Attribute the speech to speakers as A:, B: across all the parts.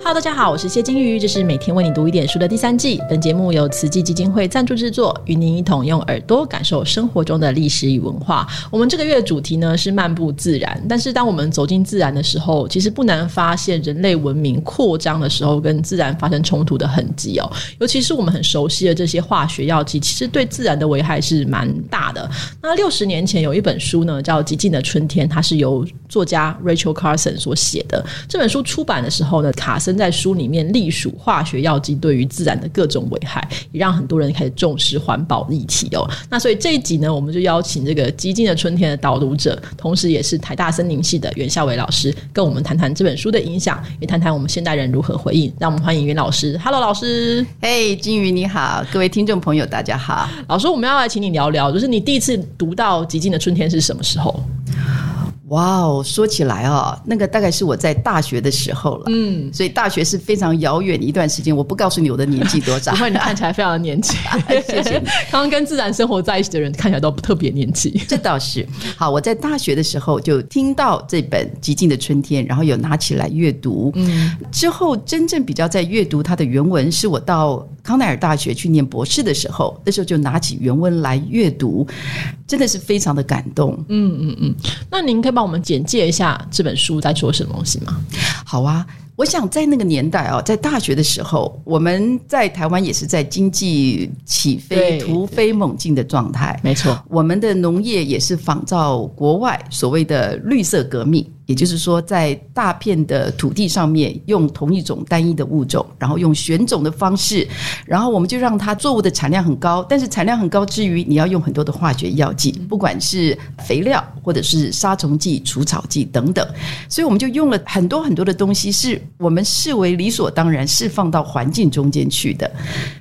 A: 好大家好，我是谢金鱼，这是每天为你读一点书的第三季。本节目由慈济基金会赞助制作，与您一同用耳朵感受生活中的历史与文化。我们这个月的主题呢是漫步自然，但是当我们走进自然的时候，其实不难发现人类文明扩张的时候跟自然发生冲突的痕迹哦。尤其是我们很熟悉的这些化学药剂，其实对自然的危害是蛮大的。那六十年前有一本书呢，叫《极静的春天》，它是由作家 Rachel Carson 所写的。这本书出版的时候呢，卡森在书里面隶属化学药剂对于自然的各种危害，也让很多人开始重视环保议题哦。那所以这一集呢，我们就邀请这个《激进的春天》的导读者，同时也是台大森林系的袁孝伟老师，跟我们谈谈这本书的影响，也谈谈我们现代人如何回应。让我们欢迎袁老师。Hello，老师。
B: 嘿，金鱼你好，各位听众朋友大家好。
A: 老师，我们要来请你聊聊，就是你第一次读到《极尽的春天》是什么时候？
B: 哇哦，说起来啊，那个大概是我在大学的时候了。嗯，所以大学是非常遥远一段时间。我不告诉你我的年纪多少，
A: 不会，你看起来非常的年轻。
B: 谢谢。
A: 刚刚跟自然生活在一起的人，看起来都特别年轻。
B: 这倒是。好，我在大学的时候就听到这本《极尽的春天》，然后有拿起来阅读。嗯，之后真正比较在阅读它的原文，是我到康奈尔大学去念博士的时候，那时候就拿起原文来阅读，真的是非常的感动。
A: 嗯嗯嗯。那您可以。帮我们简介一下这本书在说什么东西吗？
B: 好啊，我想在那个年代啊，在大学的时候，我们在台湾也是在经济起飞、突飞猛进的状态。
A: 没错，
B: 我们的农业也是仿照国外所谓的绿色革命。也就是说，在大片的土地上面用同一种单一的物种，然后用选种的方式，然后我们就让它作物的产量很高。但是产量很高之余，你要用很多的化学药剂，不管是肥料或者是杀虫剂、除草剂等等。所以我们就用了很多很多的东西，是我们视为理所当然释放到环境中间去的。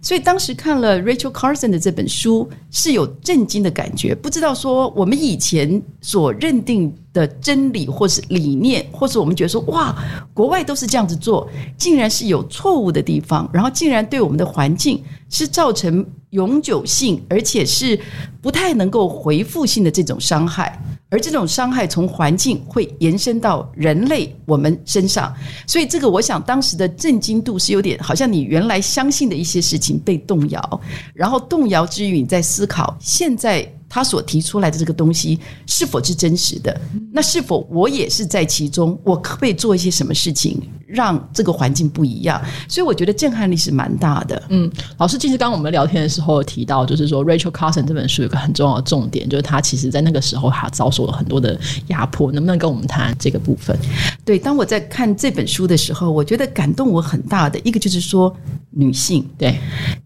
B: 所以当时看了 Rachel Carson 的这本书，是有震惊的感觉。不知道说我们以前所认定。的真理或是理念，或是我们觉得说哇，国外都是这样子做，竟然是有错误的地方，然后竟然对我们的环境是造成永久性，而且是不太能够回复性的这种伤害，而这种伤害从环境会延伸到人类我们身上，所以这个我想当时的震惊度是有点，好像你原来相信的一些事情被动摇，然后动摇之余你在思考现在。他所提出来的这个东西是否是真实的？那是否我也是在其中？我可不可以做一些什么事情，让这个环境不一样？所以我觉得震撼力是蛮大的。
A: 嗯，老师，其实刚刚我们聊天的时候提到，就是说 Rachel Carson 这本书有个很重要的重点，就是他其实在那个时候他遭受了很多的压迫。能不能跟我们谈这个部分？
B: 对，当我在看这本书的时候，我觉得感动我很大的一个就是说女性，
A: 对，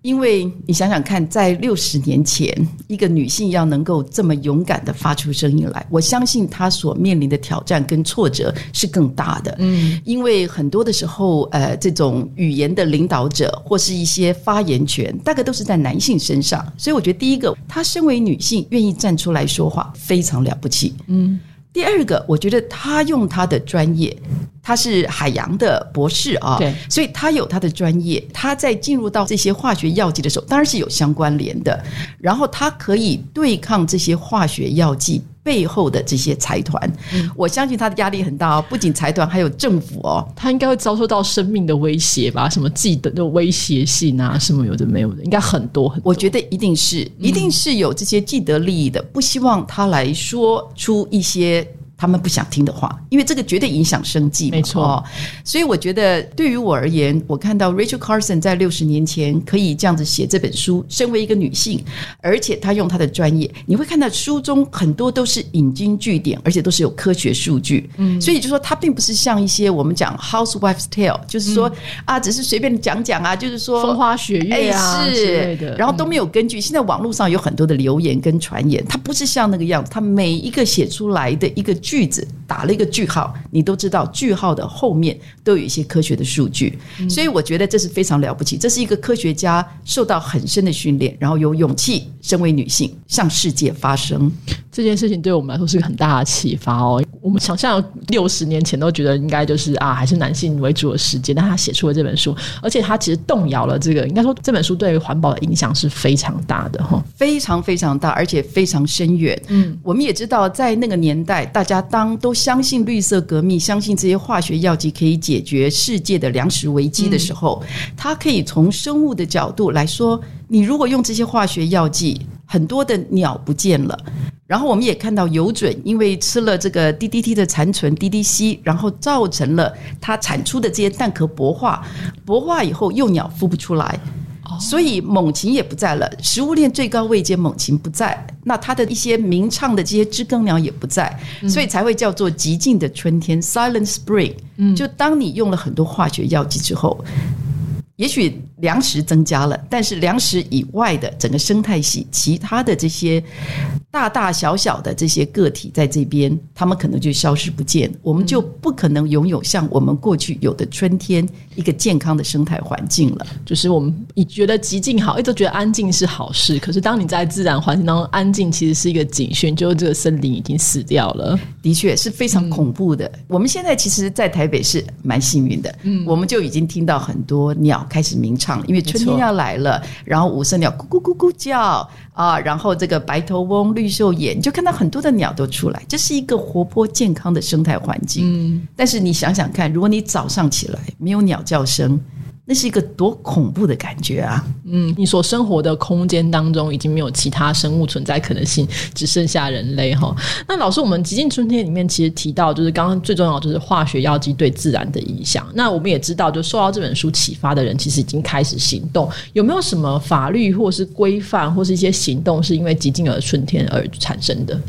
B: 因为你想想看，在六十年前，一个女性要能够这么勇敢的发出声音来，我相信她所面临的挑战跟挫折是更大的。嗯，因为很多的时候，呃，这种语言的领导者或是一些发言权，大概都是在男性身上。所以我觉得，第一个，她身为女性愿意站出来说话，非常了不起。嗯，第二个，我觉得她用她的专业。他是海洋的博士啊，
A: 对，
B: 所以他有他的专业。他在进入到这些化学药剂的时候，当然是有相关联的。然后他可以对抗这些化学药剂背后的这些财团。我相信他的压力很大哦，不仅财团，还有政府哦。
A: 他应该会遭受到生命的威胁吧？什么既得的威胁性啊？什么有的没有的，应该很多很。
B: 我觉得一定是，一定是有这些既得利益的，不希望他来说出一些。他们不想听的话，因为这个绝对影响生计，
A: 没错。
B: 所以我觉得，对于我而言，我看到 Rachel Carson 在六十年前可以这样子写这本书，身为一个女性，而且她用她的专业，你会看到书中很多都是引经据典，而且都是有科学数据。嗯，所以就说她并不是像一些我们讲 Housewife's Tale，就是说啊，只是随便讲讲啊，就是说
A: 风花雪月啊之类的，
B: 然后都没有根据。现在网络上有很多的留言跟传言，它不是像那个样子，它每一个写出来的一个。句子打了一个句号，你都知道句号的后面都有一些科学的数据，所以我觉得这是非常了不起。这是一个科学家受到很深的训练，然后有勇气，身为女性向世界发声。
A: 这件事情对我们来说是个很大的启发哦。我们想象六十年前都觉得应该就是啊，还是男性为主的世界，但他写出了这本书，而且他其实动摇了这个，应该说这本书对于环保的影响是非常大的哈，
B: 非常非常大，而且非常深远。嗯，我们也知道，在那个年代，大家当都相信绿色革命，相信这些化学药剂可以解决世界的粮食危机的时候，他可以从生物的角度来说，你如果用这些化学药剂，很多的鸟不见了。然后我们也看到油准，因为吃了这个 DDT 的残存 DDC，然后造成了它产出的这些蛋壳薄化，薄化以后幼鸟孵不出来，所以猛禽也不在了，食物链最高位阶猛禽不在，那它的一些鸣唱的这些知更鸟也不在，所以才会叫做极静的春天 （Silent Spring）。就当你用了很多化学药剂之后。也许粮食增加了，但是粮食以外的整个生态系，其他的这些大大小小的这些个体在这边，他们可能就消失不见，我们就不可能拥有像我们过去有的春天一个健康的生态环境了。
A: 就是我们你觉得极静好，一直觉得安静是好事，可是当你在自然环境当中安静，其实是一个警讯，就是这个森林已经死掉了。
B: 的确是非常恐怖的。我们现在其实，在台北是蛮幸运的，嗯，我们就已经听到很多鸟。开始鸣唱，因为春天要来了，然后五色鸟咕咕咕咕叫啊，然后这个白头翁、绿袖眼，你就看到很多的鸟都出来，这是一个活泼健康的生态环境。嗯，但是你想想看，如果你早上起来没有鸟叫声。那是一个多恐怖的感觉啊！
A: 嗯，你所生活的空间当中已经没有其他生物存在可能性，只剩下人类哈。那老师，我们《极尽春天》里面其实提到，就是刚刚最重要就是化学药剂对自然的影响。那我们也知道，就受到这本书启发的人，其实已经开始行动。有没有什么法律或是规范，或是一些行动，是因为《极尽而春天》而产生的？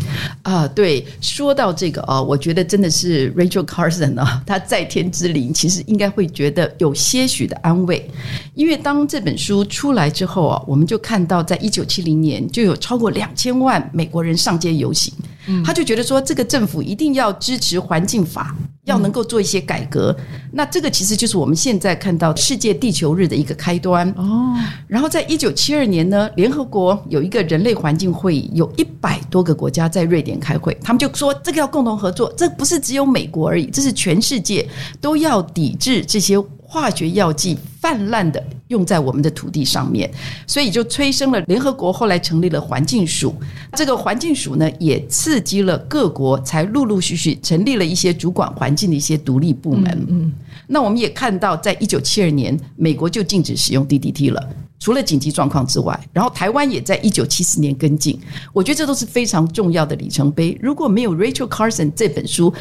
B: 啊，对，说到这个啊，我觉得真的是 Rachel Carson 啊，他在天之灵，其实应该会觉得有些许的安。安慰，因为当这本书出来之后啊，我们就看到，在一九七零年就有超过两千万美国人上街游行，他就觉得说，这个政府一定要支持环境法，要能够做一些改革。那这个其实就是我们现在看到世界地球日的一个开端哦。然后在一九七二年呢，联合国有一个人类环境会议，有一百多个国家在瑞典开会，他们就说这个要共同合作，这不是只有美国而已，这是全世界都要抵制这些。化学药剂泛滥的用在我们的土地上面，所以就催生了联合国后来成立了环境署。这个环境署呢，也刺激了各国，才陆陆续续成立了一些主管环境的一些独立部门。嗯，那我们也看到，在一九七二年，美国就禁止使用 DDT 了。除了紧急状况之外，然后台湾也在一九七四年跟进，我觉得这都是非常重要的里程碑。如果没有 Rachel Carson 这本书，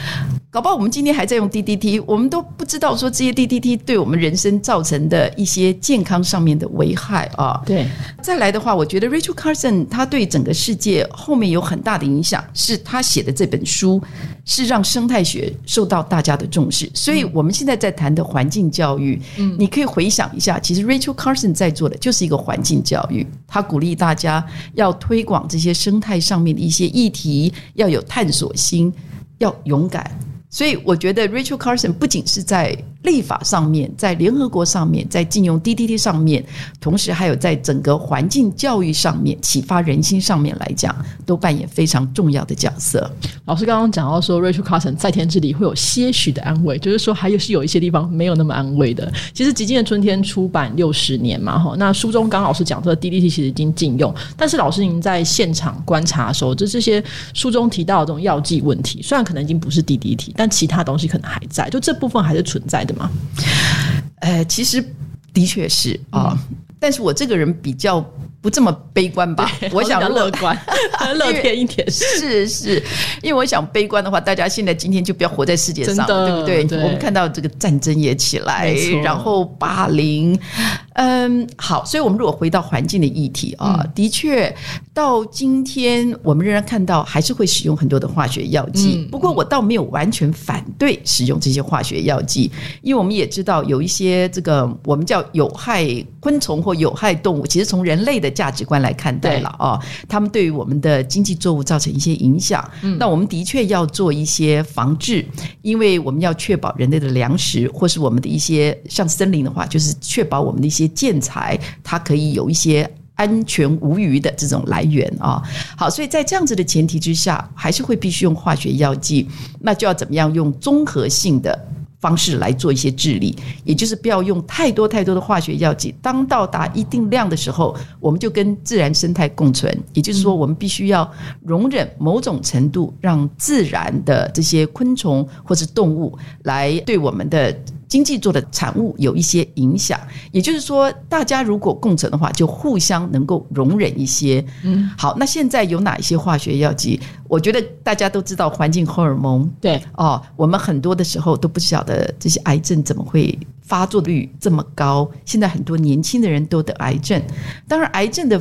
B: 搞不好我们今天还在用 DDT，我们都不知道说这些 DDT 对我们人生造成的一些健康上面的危害啊。
A: 对，
B: 再来的话，我觉得 Rachel Carson 他对整个世界后面有很大的影响，是他写的这本书是让生态学受到大家的重视。所以我们现在在谈的环境教育，嗯，你可以回想一下，其实 Rachel Carson 在做的就。就是一个环境教育，他鼓励大家要推广这些生态上面的一些议题，要有探索心，要勇敢。所以，我觉得 Rachel Carson 不仅是在。立法上面，在联合国上面，在禁用 DDT 上面，同时还有在整个环境教育上面、启发人心上面来讲，都扮演非常重要的角色。
A: 老师刚刚讲到说，Rachel Carson 在天之里会有些许的安慰，就是说还有是有一些地方没有那么安慰的。其实《极尽的春天》出版六十年嘛，哈，那书中刚老师讲这个 DDT 其实已经禁用，但是老师您在现场观察的时候，就这些书中提到的这种药剂问题，虽然可能已经不是 DDT，但其他东西可能还在，就这部分还是存在的。嘛？
B: 呃，其实的确是啊，但是我这个人比较不这么悲观吧。我想
A: 乐观，乐天一点
B: 是是，因为我想悲观的话，大家现在今天就不要活在世界上，对不对？我们看到这个战争也起来，然后霸凌。嗯，好，所以，我们如果回到环境的议题啊，的确，到今天我们仍然看到还是会使用很多的化学药剂。不过，我倒没有完全反对使用这些化学药剂，因为我们也知道有一些这个我们叫有害昆虫或有害动物，其实从人类的价值观来看待了啊，他们对于我们的经济作物造成一些影响。那我们的确要做一些防治，因为我们要确保人类的粮食，或是我们的一些像森林的话，就是确保我们的一些。建材它可以有一些。安全无虞的这种来源啊。好，所以在这样子的前提之下，还是会必须用化学药剂，那就要怎么样用综合性的。方式来做一些治理，也就是不要用太多太多的化学药剂。当到达一定量的时候，我们就跟自然生态共存。也就是说，我们必须要容忍某种程度，让自然的这些昆虫或是动物来对我们的。经济做的产物有一些影响，也就是说，大家如果共存的话，就互相能够容忍一些。嗯，好，那现在有哪一些化学药剂？我觉得大家都知道环境荷尔蒙。
A: 对，
B: 哦，我们很多的时候都不晓得这些癌症怎么会。发作率这么高，现在很多年轻的人都得癌症。当然，癌症的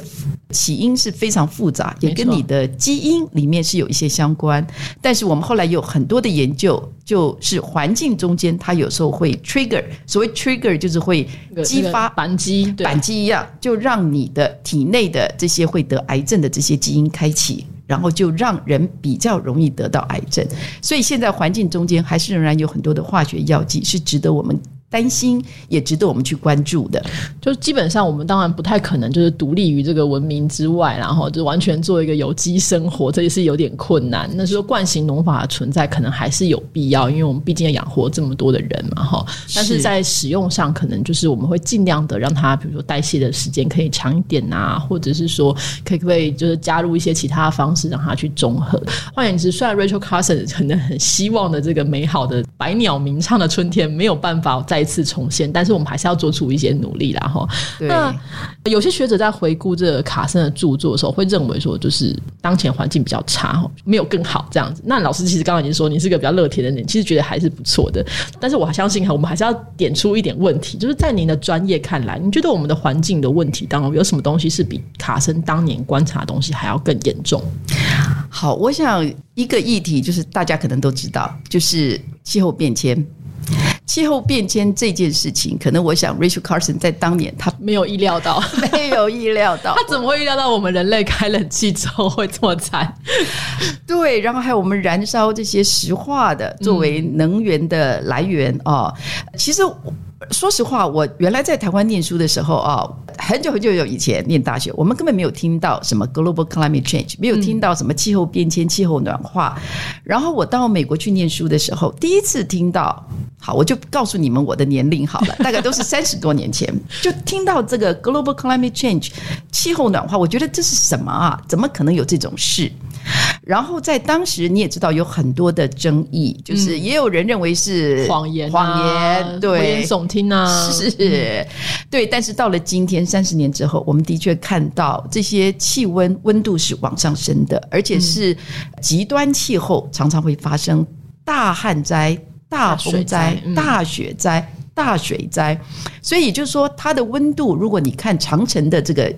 B: 起因是非常复杂，也跟你的基因里面是有一些相关。但是我们后来有很多的研究，就是环境中间它有时候会 trigger，所谓 trigger 就是会激发
A: 扳机，
B: 扳机一样，就让你的体内的这些会得癌症的这些基因开启，然后就让人比较容易得到癌症。所以现在环境中间还是仍然有很多的化学药剂是值得我们。担心也值得我们去关注的，
A: 就基本上我们当然不太可能就是独立于这个文明之外，然后就完全做一个有机生活，这也是有点困难。那说惯性农法的存在可能还是有必要，因为我们毕竟要养活这么多的人嘛，哈。但是在使用上，可能就是我们会尽量的让它，比如说代谢的时间可以长一点啊，或者是说可以可以就是加入一些其他的方式让它去综合。换言之，虽然 Rachel Carson 可能很希望的这个美好的百鸟鸣唱的春天没有办法在。再次重现，但是我们还是要做出一些努力啦，哈。那有些学者在回顾这个卡森的著作的时候，会认为说，就是当前环境比较差，没有更好这样子。那老师其实刚刚已经说，你是个比较乐天的人，其实觉得还是不错的。但是我还相信，哈，我们还是要点出一点问题，就是在您的专业看来，你觉得我们的环境的问题当中，有什么东西是比卡森当年观察的东西还要更严重？
B: 好，我想一个议题就是大家可能都知道，就是气候变迁。气候变迁这件事情，可能我想，Rachel Carson 在当年他
A: 没有意料到，
B: 没有意料到，
A: 他怎么会意料到我们人类开冷气之后会这么惨？
B: 对，然后还有我们燃烧这些石化的作为能源的来源啊，其实。说实话，我原来在台湾念书的时候啊，很久很久有以前念大学，我们根本没有听到什么 global climate change，没有听到什么气候变迁、气候暖化。然后我到美国去念书的时候，第一次听到，好，我就告诉你们我的年龄好了，大概都是 三十多年前，就听到这个 global climate change，气候暖化，我觉得这是什么啊？怎么可能有这种事？然后在当时你也知道有很多的争议，就是也有人认为是
A: 谎言，
B: 谎言，对，
A: 危言耸听啊，
B: 是，对。但是到了今天，三十年之后，我们的确看到这些气温温度是往上升的，而且是极端气候常常会发生大旱灾、大风灾、大雪灾、大水灾。所以也就是说，它的温度，如果你看长城的这个。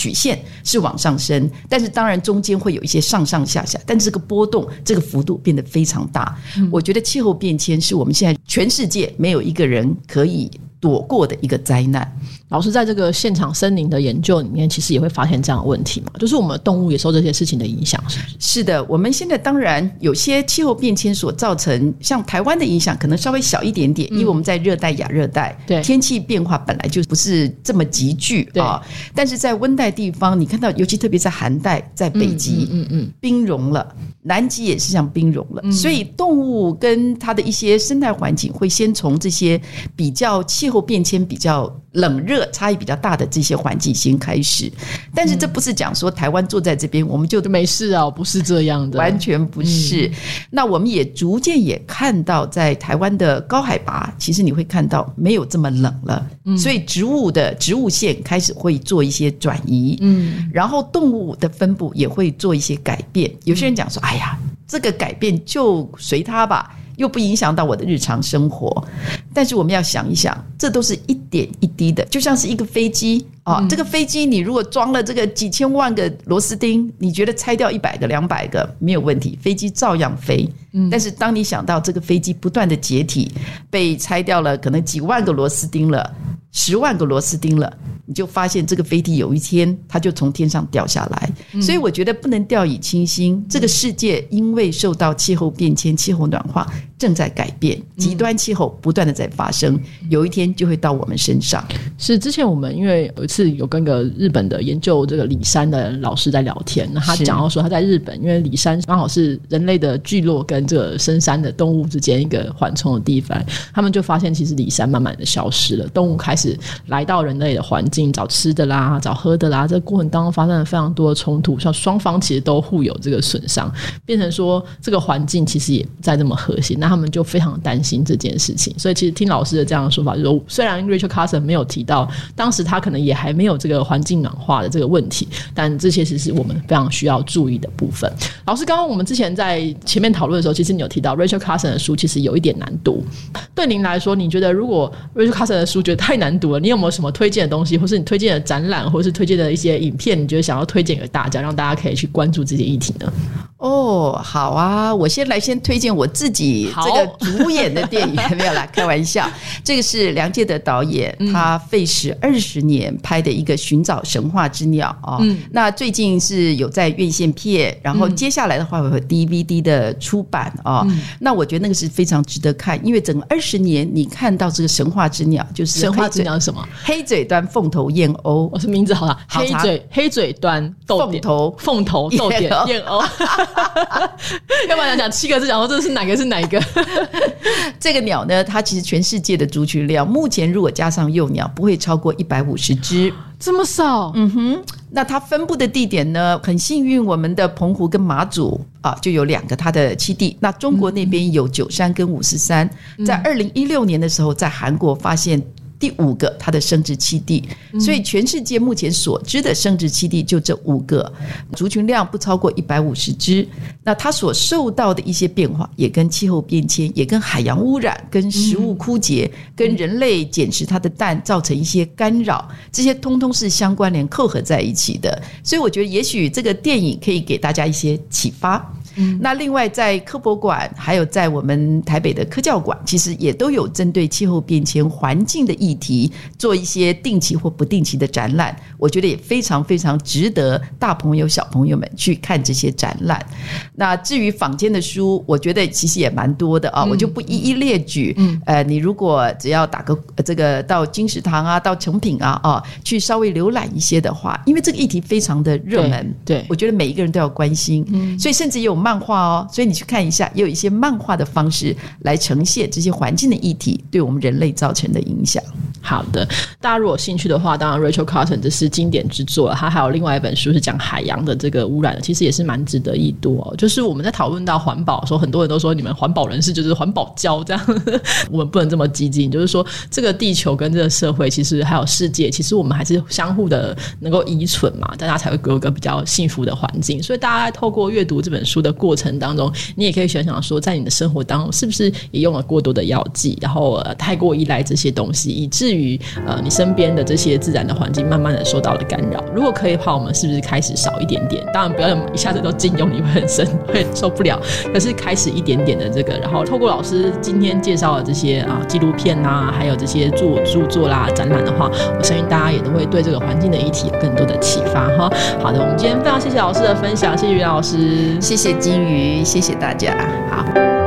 B: 曲线是往上升，但是当然中间会有一些上上下下，但这个波动这个幅度变得非常大。我觉得气候变迁是我们现在全世界没有一个人可以。躲过的一个灾难。
A: 老师在这个现场森林的研究里面，其实也会发现这样的问题嘛，就是我们动物也受这些事情的影响，是不是？
B: 是的，我们现在当然有些气候变迁所造成，像台湾的影响可能稍微小一点点，因为我们在热带、亚热带，
A: 对
B: 天气变化本来就不是这么急剧啊。但是在温带地方，你看到，尤其特别在寒带，在北极，嗯嗯，冰融了，南极也是像冰融了，所以动物跟它的一些生态环境会先从这些比较气。气候变迁比较冷热差异比较大的这些环境先开始，但是这不是讲说台湾坐在这边我们就
A: 没事啊，不是这样的，
B: 完全不是。那我们也逐渐也看到，在台湾的高海拔，其实你会看到没有这么冷了，所以植物的植物线开始会做一些转移，嗯，然后动物的分布也会做一些改变。有些人讲说，哎呀，这个改变就随它吧。又不影响到我的日常生活，但是我们要想一想，这都是一点一滴的，就像是一个飞机啊。这个飞机你如果装了这个几千万个螺丝钉，你觉得拆掉一百个、两百个没有问题，飞机照样飞。但是当你想到这个飞机不断的解体，被拆掉了可能几万个螺丝钉了。十万个螺丝钉了，你就发现这个飞机有一天它就从天上掉下来。所以我觉得不能掉以轻心。这个世界因为受到气候变迁、气候暖化，正在改变，极端气候不断的在发生，有一天就会到我们身上。
A: 是之前我们因为有一次有跟个日本的研究这个里山的老师在聊天，那他讲到说他在日本，因为里山刚好是人类的聚落跟这个深山的动物之间一个缓冲的地方，他们就发现其实里山慢慢的消失了，动物开始来到人类的环境找吃的啦，找喝的啦，这个过程当中发生了非常多的冲突，像双方其实都互有这个损伤，变成说这个环境其实也不再这么和谐，那他们就非常担心这件事情。所以其实听老师的这样的说法，就是虽然 Rachel Carson 没有提到当时他可能也还没有这个环境暖化的这个问题，但这些其实是我们非常需要注意的部分。老师，刚刚我们之前在前面讨论的时候，其实你有提到 Rachel Carson 的书其实有一点难读。对您来说，你觉得如果 Rachel Carson 的书觉得太难读了，你有没有什么推荐的东西，或是你推荐的展览，或是推荐的一些影片，你觉得想要推荐给大家，让大家可以去关注这些议题呢？
B: 哦，好啊，我先来先推荐我自己这个主演的电影，没有啦，开玩笑。这个是梁介德导演，他费时二十年拍的一个《寻找神话之鸟》啊、哦。那最近是有在院线片，然后接下来的话会有 DVD 的出版啊、哦。那我觉得那个是非常值得看，因为整个二十年你看到这个神话之鸟，就是
A: 神话之鸟是什么？
B: 黑嘴端凤头燕鸥
A: 我。是名字好了，黑嘴黑嘴端
B: 凤头
A: 凤头豆点
B: 燕鸥
A: 要不然讲七个字，讲说这是哪个是哪个？
B: 这个鸟呢，它其实全世界的族群量，目前如果加上幼鸟，不会超过一百五十只。
A: 这么少？嗯哼，
B: 那它分布的地点呢？很幸运，我们的澎湖跟马祖啊，就有两个它的栖地。那中国那边有九山跟五十三，在二零一六年的时候，在韩国发现。第五个，它的生殖栖地，所以全世界目前所知的生殖栖地就这五个，族群量不超过一百五十只。那它所受到的一些变化，也跟气候变迁、也跟海洋污染、跟食物枯竭、跟人类捡食它的蛋造成一些干扰，这些通通是相关联、扣合在一起的。所以我觉得，也许这个电影可以给大家一些启发。那另外，在科博馆，还有在我们台北的科教馆，其实也都有针对气候变迁、环境的议题做一些定期或不定期的展览。我觉得也非常非常值得大朋友、小朋友们去看这些展览。那至于坊间的书，我觉得其实也蛮多的啊，我就不一一列举。嗯，呃，你如果只要打个呃这个到金石堂啊，到成品啊啊，去稍微浏览一些的话，因为这个议题非常的热门，
A: 对对
B: 我觉得每一个人都要关心。嗯，所以甚至也有漫画哦，所以你去看一下，也有一些漫画的方式来呈现这些环境的议题对我们人类造成的影响。
A: 好的，大家如果有兴趣的话，当然 Rachel Carson 这是经典之作，他还有另外一本书是讲海洋的这个污染，其实也是蛮值得一读哦。就是我们在讨论到环保的时候，很多人都说你们环保人士就是环保胶这样，我们不能这么激进，就是说这个地球跟这个社会，其实还有世界，其实我们还是相互的能够依存嘛，大家才会有一个比较幸福的环境。所以大家透过阅读这本书的过程当中，你也可以想想说，在你的生活当中是不是也用了过多的药剂，然后、呃、太过依赖这些东西，以致至于呃你身边的这些自然的环境慢慢的受到了干扰。如果可以的话，我们是不是开始少一点点？当然不要一下子都禁用，你会很生会受不了。可是开始一点点的这个，然后透过老师今天介绍的这些啊纪录片啊，还有这些著著作啦、展览的话，我相信大家也都会对这个环境的议题有更多的启发哈。好的，我们今天非常谢谢老师的分享，谢谢于老师。
B: 谢谢金鱼，谢谢大家。
A: 好。